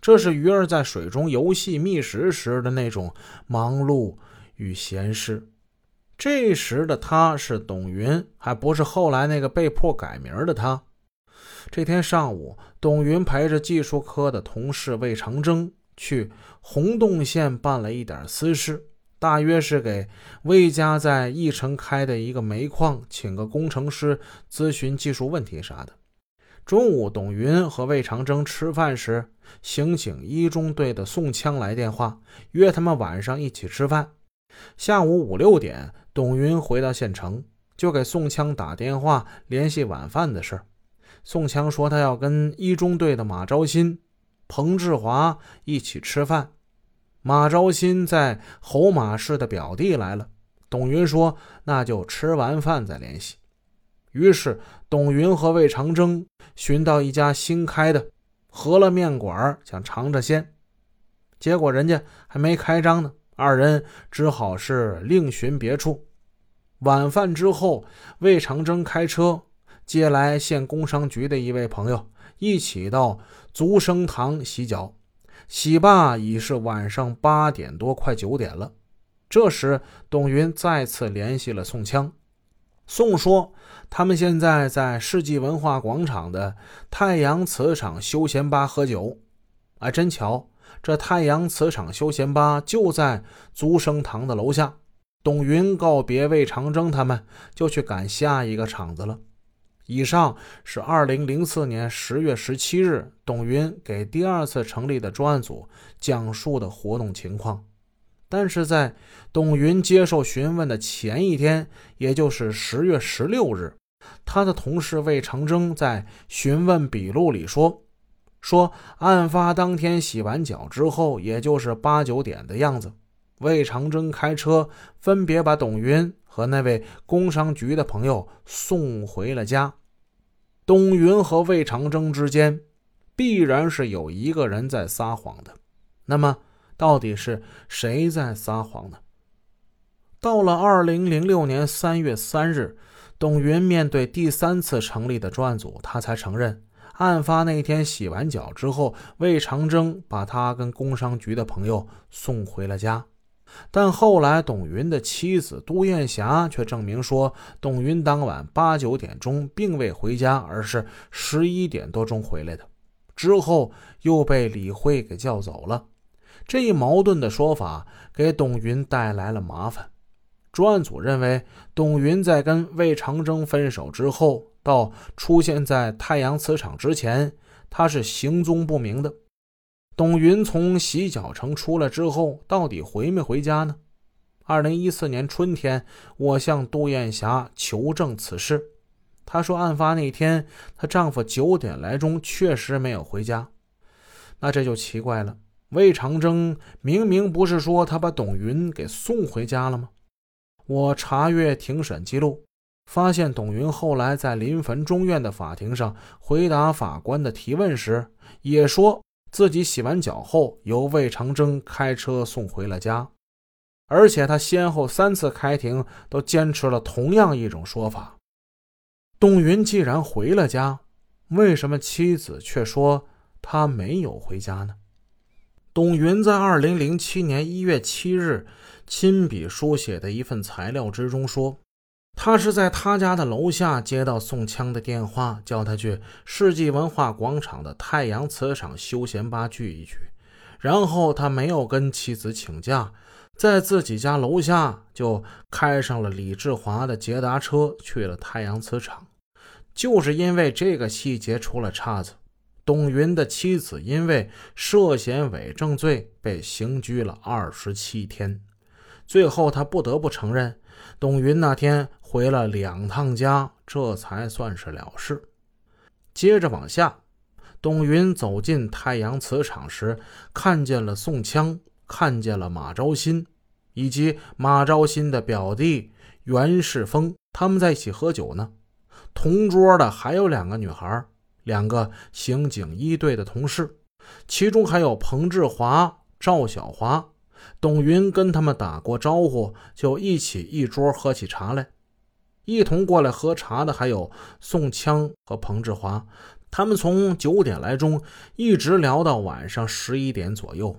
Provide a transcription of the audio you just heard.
这是鱼儿在水中游戏觅食时的那种忙碌与闲适。这时的他是董云，还不是后来那个被迫改名的他。这天上午，董云陪着技术科的同事魏长征去洪洞县办了一点私事，大约是给魏家在义城开的一个煤矿请个工程师咨询技术问题啥的。中午，董云和魏长征吃饭时，刑警一中队的宋枪来电话，约他们晚上一起吃饭。下午五六点，董云回到县城，就给宋枪打电话联系晚饭的事。宋枪说他要跟一中队的马昭新、彭志华一起吃饭。马昭新在侯马市的表弟来了。董云说：“那就吃完饭再联系。”于是，董云和魏长征寻到一家新开的饸饹面馆，想尝尝鲜。结果人家还没开张呢，二人只好是另寻别处。晚饭之后，魏长征开车接来县工商局的一位朋友，一起到足生堂洗脚。洗罢已是晚上八点多，快九点了。这时，董云再次联系了宋枪。宋说：“他们现在在世纪文化广场的太阳磁场休闲吧喝酒。哎，真巧，这太阳磁场休闲吧就在足生堂的楼下。”董云告别魏长征他们，就去赶下一个场子了。以上是二零零四年十月十七日，董云给第二次成立的专案组讲述的活动情况。但是在董云接受询问的前一天，也就是十月十六日，他的同事魏长征在询问笔录里说：“说案发当天洗完脚之后，也就是八九点的样子，魏长征开车分别把董云和那位工商局的朋友送回了家。董云和魏长征之间，必然是有一个人在撒谎的。那么？”到底是谁在撒谎呢？到了二零零六年三月三日，董云面对第三次成立的专案组，他才承认，案发那天洗完脚之后，魏长征把他跟工商局的朋友送回了家。但后来，董云的妻子杜艳霞却证明说，董云当晚八九点钟并未回家，而是十一点多钟回来的，之后又被李慧给叫走了。这一矛盾的说法给董云带来了麻烦。专案组认为，董云在跟魏长征分手之后，到出现在太阳磁场之前，他是行踪不明的。董云从洗脚城出来之后，到底回没回家呢？二零一四年春天，我向杜艳霞求证此事，她说，案发那天，她丈夫九点来钟确实没有回家。那这就奇怪了。魏长征明明不是说他把董云给送回家了吗？我查阅庭审记录，发现董云后来在临汾中院的法庭上回答法官的提问时，也说自己洗完脚后由魏长征开车送回了家，而且他先后三次开庭都坚持了同样一种说法。董云既然回了家，为什么妻子却说他没有回家呢？董云在二零零七年一月七日亲笔书写的一份材料之中说，他是在他家的楼下接到宋枪的电话，叫他去世纪文化广场的太阳磁场休闲吧聚一聚。然后他没有跟妻子请假，在自己家楼下就开上了李志华的捷达车去了太阳磁场。就是因为这个细节出了岔子。董云的妻子因为涉嫌伪证罪被刑拘了二十七天，最后他不得不承认，董云那天回了两趟家，这才算是了事。接着往下，董云走进太阳磁场时，看见了宋枪，看见了马昭新，以及马昭新的表弟袁世峰，他们在一起喝酒呢。同桌的还有两个女孩。两个刑警一队的同事，其中还有彭志华、赵小华。董云跟他们打过招呼，就一起一桌喝起茶来。一同过来喝茶的还有宋枪和彭志华，他们从九点来钟一直聊到晚上十一点左右。